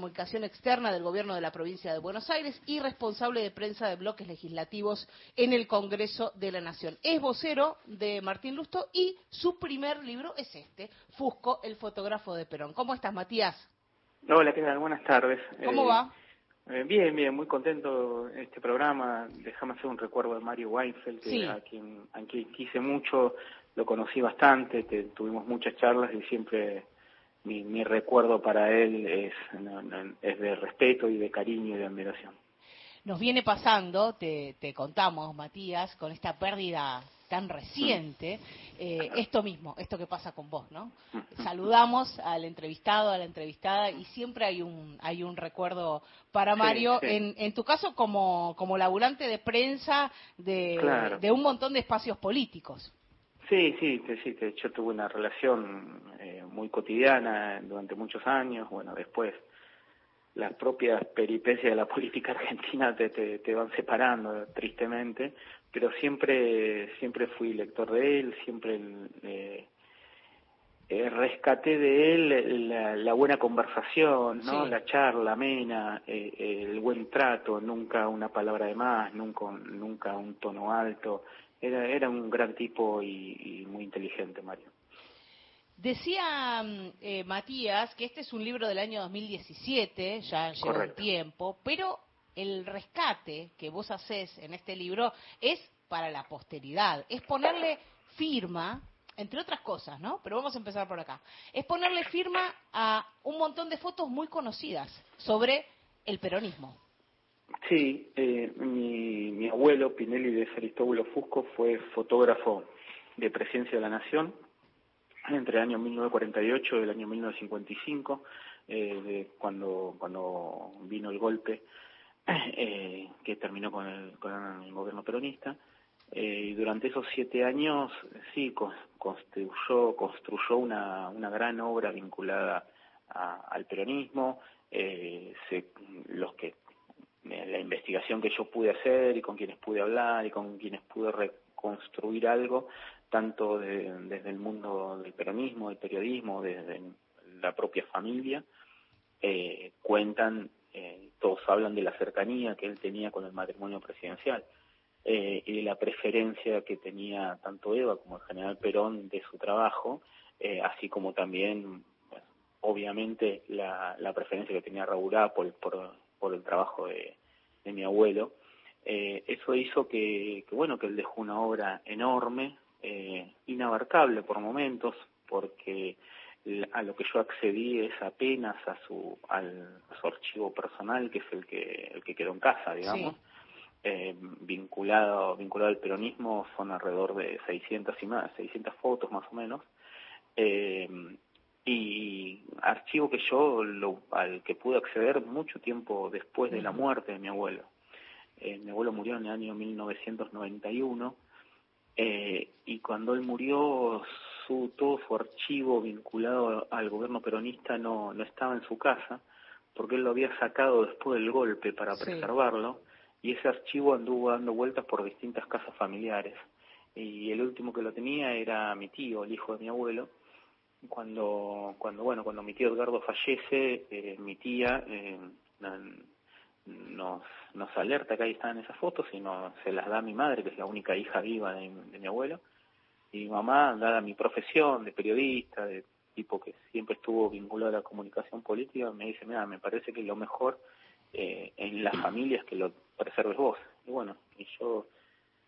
comunicación externa del gobierno de la provincia de Buenos Aires y responsable de prensa de bloques legislativos en el Congreso de la Nación. Es vocero de Martín Lusto y su primer libro es este, Fusco, el fotógrafo de Perón. ¿Cómo estás, Matías? Hola, ¿qué tal? Buenas tardes. ¿Cómo va? Eh, bien, bien, muy contento este programa. Déjame hacer un recuerdo de Mario Weinfeld, que a, quien, a quien quise mucho, lo conocí bastante, tuvimos muchas charlas y siempre mi, mi recuerdo para él es, es de respeto y de cariño y de admiración. Nos viene pasando, te, te contamos, Matías, con esta pérdida tan reciente, eh, esto mismo, esto que pasa con vos, ¿no? Saludamos al entrevistado, a la entrevistada y siempre hay un hay un recuerdo para Mario, En, en tu caso como, como laburante de prensa de, de un montón de espacios políticos. Sí, sí, sí, yo tuve una relación eh, muy cotidiana durante muchos años, bueno, después las propias peripecias de la política argentina te, te, van separando tristemente, pero siempre siempre fui lector de él, siempre eh, eh, rescaté de él la, buena conversación, no, la charla amena, el buen trato, nunca una palabra de más, nunca nunca un tono alto era, era un gran tipo y, muy inteligente, Mario. Decía mm, eh, Matías que este es un libro del año 2017, ya lleva un tiempo, pero el rescate que vos haces en este libro es para la posteridad, es ponerle firma, entre otras cosas, ¿no? Pero vamos a empezar por acá. Es ponerle firma a un montón de fotos muy conocidas sobre el peronismo. Sí, eh, mi, mi, abuelo Pinelli de Aristóbulo Fusco fue fotógrafo de Presencia de la Nación entre el año 1948 y el año 1955, eh, de cuando, cuando vino el golpe eh, que terminó con el, con el gobierno peronista. Eh, y durante esos siete años, sí, construyó, construyó una, una gran obra vinculada al peronismo. Eh, se, los que la investigación que yo pude hacer y con quienes pude hablar y con quienes pude reconstruir algo, tanto desde el mundo del peronismo, del periodismo, desde la propia familia, eh, cuentan, eh, todos hablan de la cercanía que él tenía con el matrimonio presidencial eh, y de la preferencia que tenía tanto Eva como el general Perón de su trabajo, eh, así como también, obviamente, la, preferencia que tenía Raúl por, por por el trabajo de, mi abuelo. Eh, eso hizo que, bueno, que él dejó una obra enorme, eh, inabarcable por momentos, porque a lo que yo accedí es apenas a su, al, su archivo personal, que es el que, el que quedó en casa, digamos. Eh, vinculado, vinculado al peronismo son alrededor de 600 y más, 600 fotos más o menos. Eh, y archivo que yo lo, al que pude acceder mucho tiempo después de la muerte de mi abuelo. Eh, mi abuelo murió en el año 1991 eh, y cuando él murió su, todo su archivo vinculado al gobierno peronista no, no estaba en su casa porque él lo había sacado después del golpe para preservarlo y ese archivo anduvo dando vueltas por distintas casas familiares. Y el último que lo tenía era mi tío, el hijo de mi abuelo, cuando, cuando bueno, cuando mi tío Edgardo fallece, eh, mi tía eh, nos, nos alerta que ahí están esas fotos y no, se las da a mi madre, que es la única hija viva de, mi abuelo, y mi mamá, dada mi profesión de periodista, de tipo que siempre estuvo vinculado a la comunicación política, me dice, mira, me parece que lo mejor eh, en las familias que lo preserves vos. Y bueno, y yo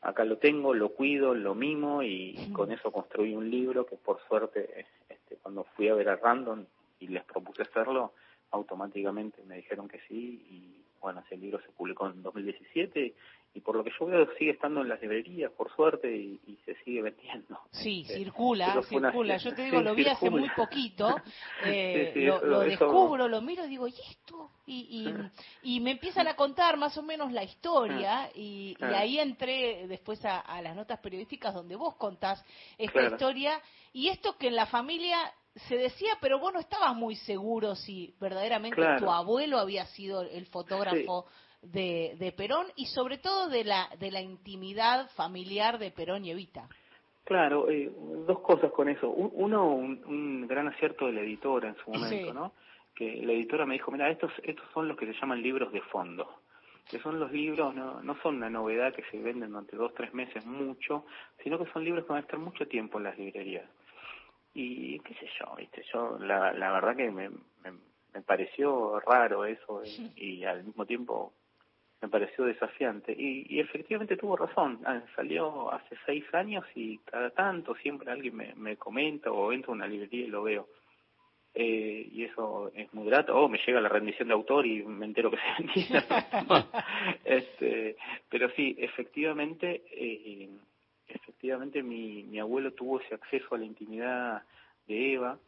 acá lo tengo, lo cuido, lo mimo y con eso construí un libro que por suerte este, cuando fui a ver a Random y les propuse hacerlo, automáticamente me dijeron que sí y bueno, ese libro se publicó en 2017 y por lo que yo veo sigue estando en las librerías, por suerte, y, se sigue vendiendo. Sí, circula, circula. Yo te digo, lo vi hace muy poquito, eh, lo, descubro, lo miro y digo, ¿y esto? Y, y, me empiezan a contar más o menos la historia y, ahí entré después a, las notas periodísticas donde vos contás esta historia y esto que en la familia se decía, pero vos no estabas muy seguro si verdaderamente tu abuelo había sido el fotógrafo de, de, Perón y sobre todo de la, de la intimidad familiar de Perón y Evita. Claro, eh, dos cosas con eso. Uno, un, gran acierto de la editora en su momento, ¿no? que la editora me dijo, mira, estos, estos son los que se llaman libros de fondo, que son los libros, no, no son una novedad que se venden durante dos, tres meses mucho, sino que son libros que van a estar mucho tiempo en las librerías. Y qué sé yo, viste, yo la, la verdad que me, me, pareció raro eso y, al mismo tiempo me pareció desafiante. Y, y, efectivamente tuvo razón. Ah, salió hace seis años y cada tanto siempre alguien me, me comenta o entro a una librería y lo veo. Eh, y eso es muy grato. O me llega la rendición de autor y me entero que se vendía. este, pero sí, efectivamente, eh, efectivamente mi, mi abuelo tuvo ese acceso a la intimidad de Eva,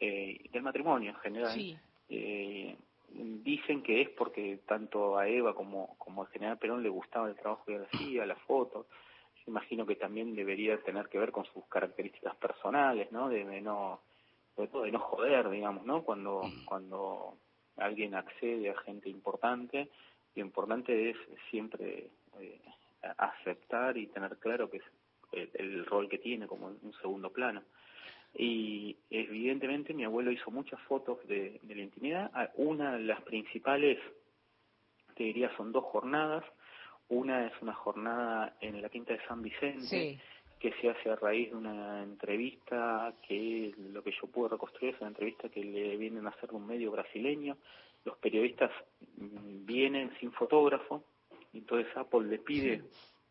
eh, del matrimonio en general. Eh, dicen que es porque tanto a Eva como, como al general Perón le gustaba el trabajo que hacía, la foto. Yo imagino que también debería tener que ver con sus características personales, ¿no? De, no sobre todo de no joder, digamos, ¿no? Cuando, mm. cuando alguien accede a gente importante, lo importante es siempre eh, aceptar y tener claro que el, rol que tiene como un segundo plano. Y evidentemente mi abuelo hizo muchas fotos de, de la intimidad. Ah, una de las principales, te diría, son dos jornadas. Una es una jornada en la Quinta de San Vicente, que se hace a raíz de una entrevista que lo que yo puedo reconstruir es una entrevista que le vienen a hacer de un medio brasileño. Los periodistas mm, vienen sin fotógrafo, entonces Apple le pide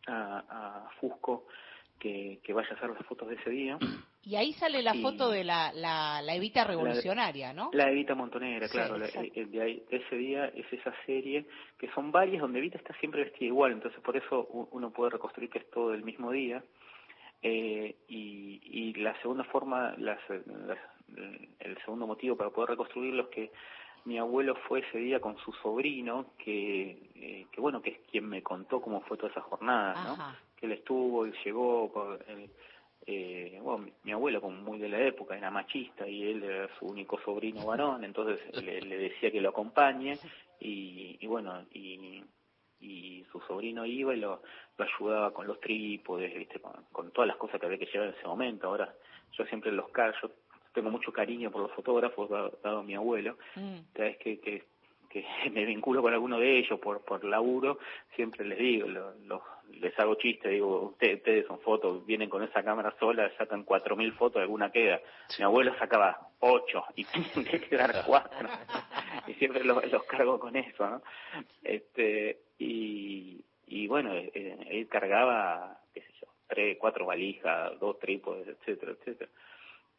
a, a Fusco que, que, vaya a hacer las fotos de ese día. Y ahí sale la foto de la, la, la, Evita revolucionaria, ¿no? La Evita Montonera, claro. Eh, de, ahí, ese día es esa serie, que son varias donde Evita está siempre vestida igual, entonces por eso uno puede reconstruir que es todo el mismo día. Eh, y, y, la segunda forma, las, el segundo motivo para poder reconstruirlo es que mi abuelo fue ese día con su sobrino, que, eh, que bueno, que es quien me contó cómo fue toda esa jornada, ¿no? Él estuvo, él llegó, eh, bueno, mi, abuelo como muy de la época era machista y él era su único sobrino varón, entonces le, decía que lo acompañe y, y bueno, y y su sobrino iba y lo, ayudaba con los trípodes, ¿viste? Con, todas las cosas que había que llevar en ese momento. Ahora, yo siempre los yo tengo mucho cariño por los fotógrafos, dado, mi abuelo. Mm. Cada vez que, que, que, me vinculo con alguno de ellos por, por laburo, siempre les digo, lo, les hago chiste, digo, ustedes, ustedes son fotos, vienen con esa cámara sola, sacan cuatro mil fotos, alguna queda. Mi abuelo sacaba ocho y tienen que quedar cuatro. y siempre los, los cargo con eso, ¿no? Este, y, y bueno, eh, eh, él cargaba, qué sé yo, tres, cuatro valijas, dos trípodes, etcétera, etcétera.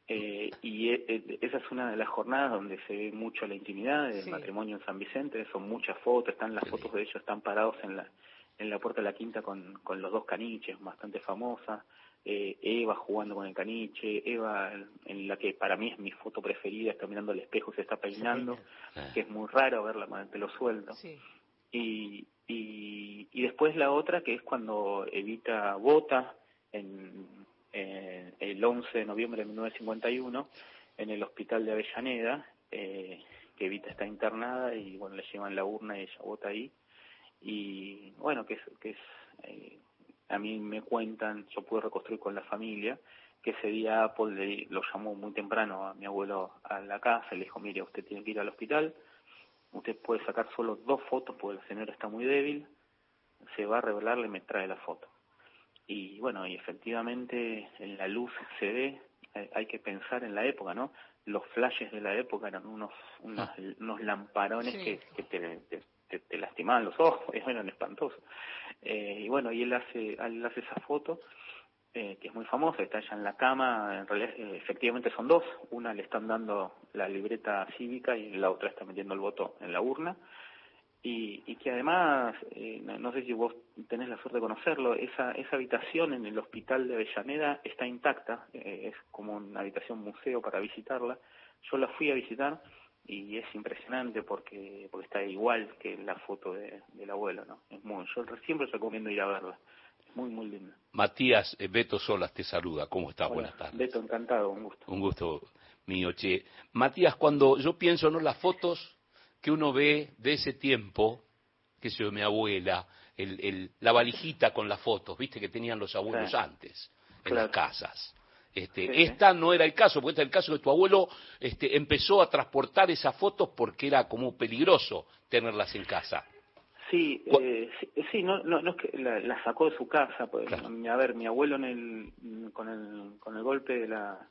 Eh, y esa es una de las jornadas donde se ve mucho la intimidad del matrimonio en San Vicente, son muchas fotos, están las fotos de ellos, están parados en la, en la puerta de la quinta con, con los dos caniches, bastante famosa, eh, Eva jugando con el caniche, Eva en la que para mí es mi foto preferida, está mirando al espejo, se está peinando, que es muy raro verla con el pelo suelto. Y, y, y después la otra que es cuando Evita vota en, el 11 de noviembre de 1951 en el hospital de Avellaneda, eh, que Evita está internada y bueno, le llevan la urna y ella vota ahí y bueno, que es, que es eh, a mí me cuentan, yo pude reconstruir con la familia, que ese día Apple lo llamó muy temprano a mi abuelo a la casa y le dijo, mire, usted tiene que ir al hospital, usted puede sacar solo dos fotos porque la señora está muy débil, se va a revelarle y me trae la foto. Y bueno, y efectivamente en la luz se ve, hay que pensar en la época, ¿no? Los flashes de la época eran unos, unos, ah. unos lamparones que, que te, te, lastimaban los ojos, eran espantosos. Eh, y bueno, y él hace, él hace esa foto, eh, que es muy famosa, está ella en la cama, en realidad eh, efectivamente son dos, una le están dando la libreta cívica y la otra está metiendo el voto en la urna, y, y que además, eh, no sé si vos tenés la suerte de conocerlo, esa, esa habitación en el hospital de Avellaneda está intacta, es como una habitación museo para visitarla, yo la fui a visitar, y es impresionante porque porque está igual que la foto de, del abuelo, ¿no? Es muy, yo siempre recomiendo ir a verla. Es muy, muy linda. Matías, eh, Beto Solas te saluda. ¿Cómo estás? Buenas tardes. Beto, encantado, un gusto. Un gusto mío, che. Matías, cuando yo pienso, ¿no? Las fotos que uno ve de ese tiempo, que yo, mi abuela, el, el, la valijita con las fotos, viste, que tenían los abuelos antes, en las casas. Este, Esta no era el caso, porque este es el caso que tu abuelo este, empezó a transportar esas fotos porque era como peligroso tenerlas en casa. Sí, eh, sí, no, no, no, es que la, sacó de su casa. Pues, A ver, mi abuelo en el, con, el, con el golpe de la,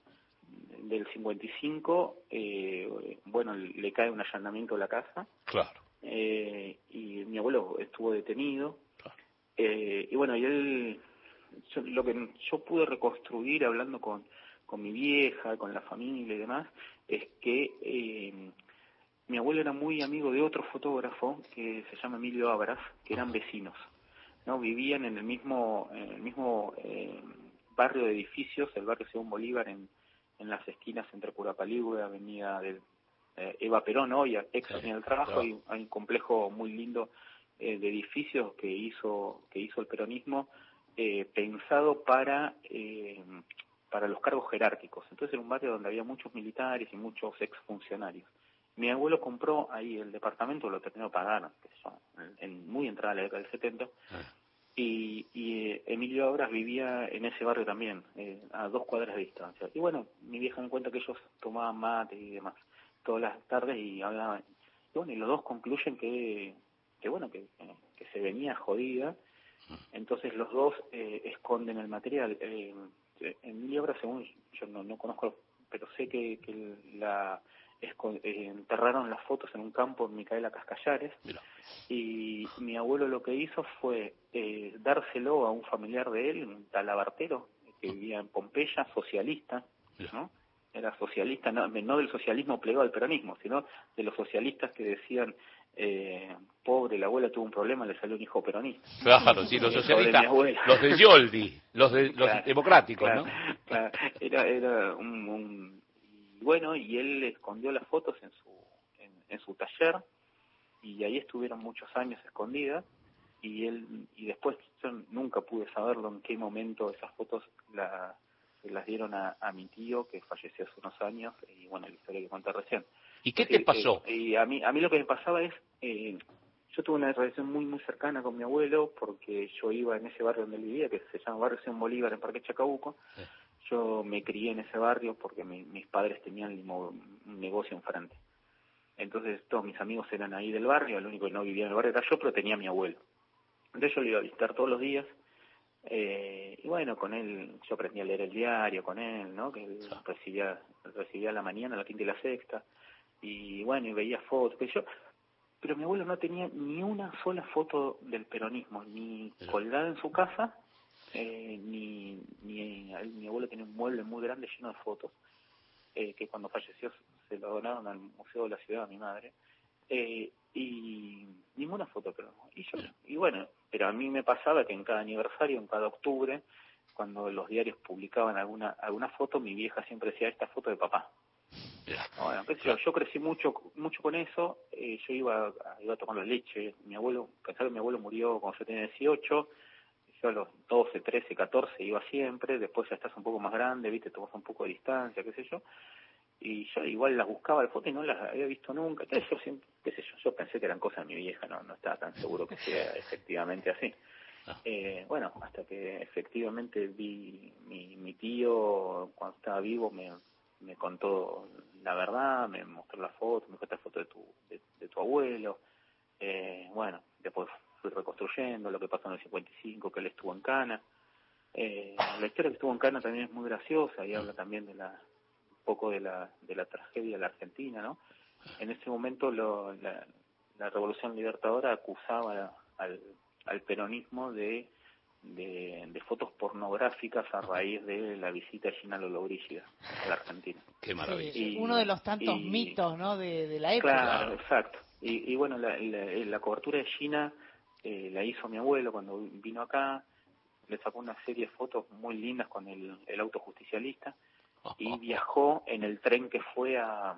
del 55, eh, bueno, le cae un allanamiento a la casa. Claro. Eh, y mi abuelo estuvo detenido. Eh, y bueno, y él, lo que yo pude reconstruir hablando con, con mi vieja, con la familia y demás, es que eh, mi abuelo era muy amigo de otro fotógrafo que se llama Emilio Abras, que eran vecinos, ¿no? Vivían en el mismo, en el mismo eh, barrio de edificios, el barrio Según Bolívar, en, en las esquinas entre Curapalígua y Avenida del eh, Eva Perón, hoy ex Avenida del Trabajo, hay, hay, un complejo muy lindo eh, de edificios que hizo, que hizo el peronismo, eh, pensado para eh, para los cargos jerárquicos. Entonces era un barrio donde había muchos militares y muchos exfuncionarios. Mi abuelo compró ahí el departamento, lo terminó pagando, en, muy entrada a la década del 70, ah. y, y Emilio Obras vivía en ese barrio también, eh, a dos cuadras de distancia. Y bueno, mi vieja me cuenta que ellos tomaban mate y demás todas las tardes y hablaban. Y bueno, y los dos concluyen que, que bueno, que, que se venía jodida, entonces los dos eh, esconden el material. Eh, Emilio Obras, según yo no, no conozco, pero sé que, que la eh, enterraron las fotos en un campo en Micaela Cascallares y mi abuelo lo que hizo fue eh, dárselo a un familiar de él, un talabartero que vivía en Pompeya, socialista, ¿no? Era socialista, no, del socialismo plegado al peronismo, sino de los socialistas que decían eh, pobre, la abuela tuvo un problema, le salió un hijo peronista. Claro, sí, los socialistas, los de Yoldi, los, de, los democráticos, ¿no? era, era un bueno, y él escondió las fotos en su, en, su taller y ahí estuvieron muchos años escondidas y él y después yo nunca pude saberlo en qué momento esas fotos la, las dieron a, mi tío que falleció hace unos años y bueno la historia que conté recién y qué te pasó eh, y a mí a mí lo que me pasaba es eh, yo tuve una relación muy muy cercana con mi abuelo porque yo iba en ese barrio donde él vivía que se llama barrio San Bolívar en Parque Chacabuco yo me crié en ese barrio porque mis padres tenían un negocio enfrente. Entonces todos mis amigos eran ahí del barrio, el único que no vivía en el barrio era yo, pero tenía mi abuelo. Entonces yo lo iba a visitar todos los días. Eh, y bueno, con él, yo aprendí a leer el diario con él, ¿no? Que él recibía, recibía la mañana, la quinta y la sexta. Y bueno, y veía fotos, que yo, pero mi abuelo no tenía ni una sola foto del peronismo, ni colgada en su casa, eh, ni, ni mi abuelo tenía un mueble muy grande lleno de fotos, eh, que cuando falleció se lo donaron al Museo de la Ciudad a mi madre, eh, y ninguna foto, pero y yo, y bueno, pero a mí me pasaba que en cada aniversario, en cada octubre, cuando los diarios publicaban alguna alguna foto, mi vieja siempre decía esta foto de papá. Bueno, yo, yo, crecí mucho mucho con eso, eh, yo iba iba a tomar la leche, mi abuelo, pensaba que mi abuelo murió cuando yo tenía 18, a los 12, 13, 14 iba siempre, después ya estás un poco más grande, viste, tomas un poco de distancia, qué sé yo, y yo igual las buscaba al foto y no las había visto nunca, sé yo, qué sé yo, yo pensé que eran cosas de mi vieja, no, no estaba tan seguro que sea efectivamente así. Ah. Eh, bueno, hasta que efectivamente vi mi, mi tío cuando estaba vivo me, me contó la verdad, me mostró la foto, me mostró la foto de tu, de, tu abuelo, eh, bueno, después fui reconstruyendo lo que pasó en el 55, que él estuvo en Cana. Eh, la historia que estuvo en Cana también es muy graciosa y habla también de la un poco de la, de la tragedia de la Argentina, ¿no? En ese momento lo, la, la Revolución Libertadora acusaba al, al peronismo de, de, de, fotos pornográficas a raíz de la visita de Gina Lollobrigida a la Argentina. Qué maravilla. uno de los tantos mitos, ¿no? De, de, la época. Claro, exacto. Y, y bueno, la, la, la cobertura de Gina eh, la hizo mi abuelo cuando vino acá, le sacó una serie de fotos muy lindas con el, el auto justicialista y viajó en el tren que fue a,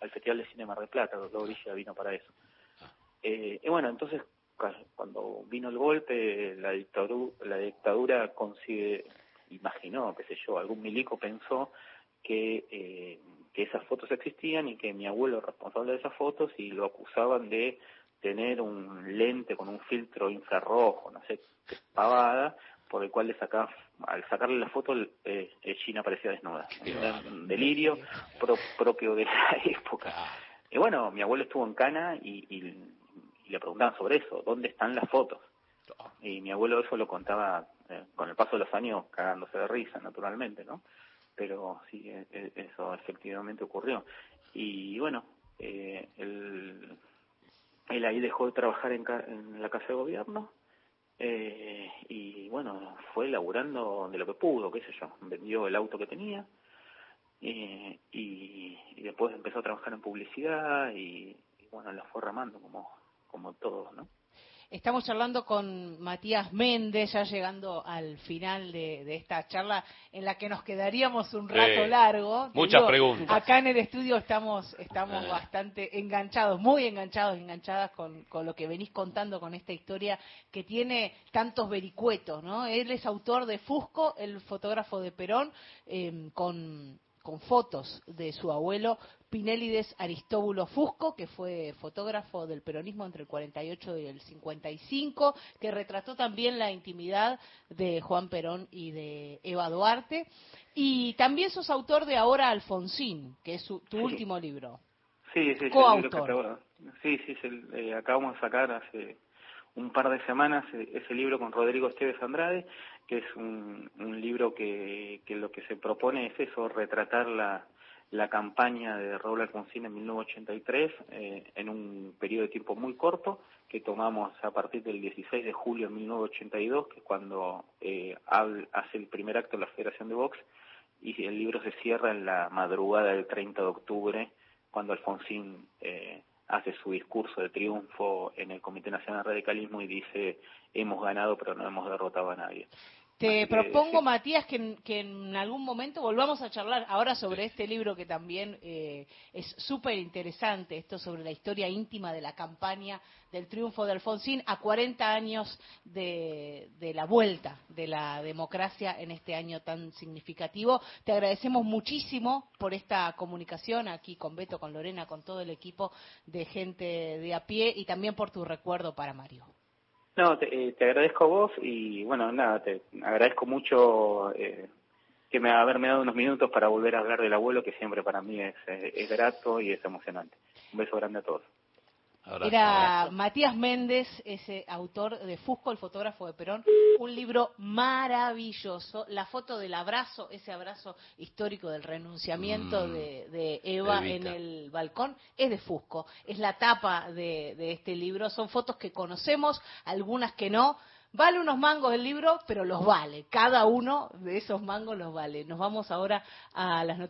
al Festival de Cine Mar del Plata, Orilla vino para eso. Eh, y bueno, entonces cuando vino el golpe, la dictadura, la dictadura consigue, imaginó, qué sé yo, algún milico pensó que, eh, que esas fotos existían y que mi abuelo era responsable de esas fotos y lo acusaban de tener un lente con un filtro infrarrojo, no sé pavada, por el cual le sacaba, al sacarle la foto, eh, China parecía desnuda. Era un delirio propio de la época. Y bueno, mi abuelo estuvo en Cana y, y, le preguntaban sobre eso, ¿dónde están las fotos? Y mi abuelo eso lo contaba eh, con el paso de los años cagándose de risa, naturalmente, ¿no? Pero sí, e, e, eso efectivamente ocurrió. Y bueno, eh, él, él ahí dejó de trabajar en, en la Casa de Gobierno eh, y bueno, fue laburando de lo que pudo, qué sé yo, vendió el auto que tenía eh, y, después empezó a trabajar en publicidad y, y bueno, la fue ramando como, como todos, ¿no? Estamos charlando con Matías Méndez, ya llegando al final de, esta charla en la que nos quedaríamos un rato largo. Muchas preguntas. Acá en el estudio estamos, estamos bastante enganchados, muy enganchados, enganchadas con, lo que venís contando con esta historia que tiene tantos vericuetos, ¿no? Él es autor de Fusco, el fotógrafo de Perón, eh, con con fotos de su abuelo Pinélides Aristóbulo Fusco, que fue fotógrafo del peronismo entre el 48 y el 55, que retrató también la intimidad de Juan Perón y de Eva Duarte. Y también sos autor de Ahora Alfonsín, que es tu último libro. Sí, sí, Coautor. sí, sí, eh, acabamos de sacar hace un par de semanas eh, ese libro con Rodrigo Esteves Andrade, que es un, un libro que, que lo que se propone es eso, retratar la, la campaña de Raúl Alfonsín en 1983 eh, en un periodo de tiempo muy corto que tomamos a partir del 16 de julio de 1982, que es cuando eh, hace el primer acto de la Federación de Vox, y el libro se cierra en la madrugada del 30 de octubre, cuando Alfonsín eh, hace su discurso de triunfo en el Comité Nacional de Radicalismo y dice, hemos ganado pero no hemos derrotado a nadie. Te propongo, Matías, que en, algún momento volvamos a charlar ahora sobre este libro que también eh, es súper interesante, esto sobre la historia íntima de la campaña del triunfo de Alfonsín a 40 años de, la vuelta de la democracia en este año tan significativo. Te agradecemos muchísimo por esta comunicación aquí con Beto, con Lorena, con todo el equipo de gente de a pie y también por tu recuerdo para Mario. No, te, eh, te, agradezco a vos y bueno, nada, te agradezco mucho eh, que me haberme dado unos minutos para volver a hablar del abuelo, que siempre para mí es, eh, es grato y es emocionante. Un beso grande a todos. Era Matías Méndez, ese autor de Fusco, el fotógrafo de Perón, un libro maravilloso, la foto del abrazo, ese abrazo histórico del renunciamiento mm. de, Eva en el balcón, es de Fusco, es la tapa de, de este libro, son fotos que conocemos, algunas que no, Vale unos mangos el libro, pero los vale. Cada uno de esos mangos los vale. Nos vamos ahora a las noticias.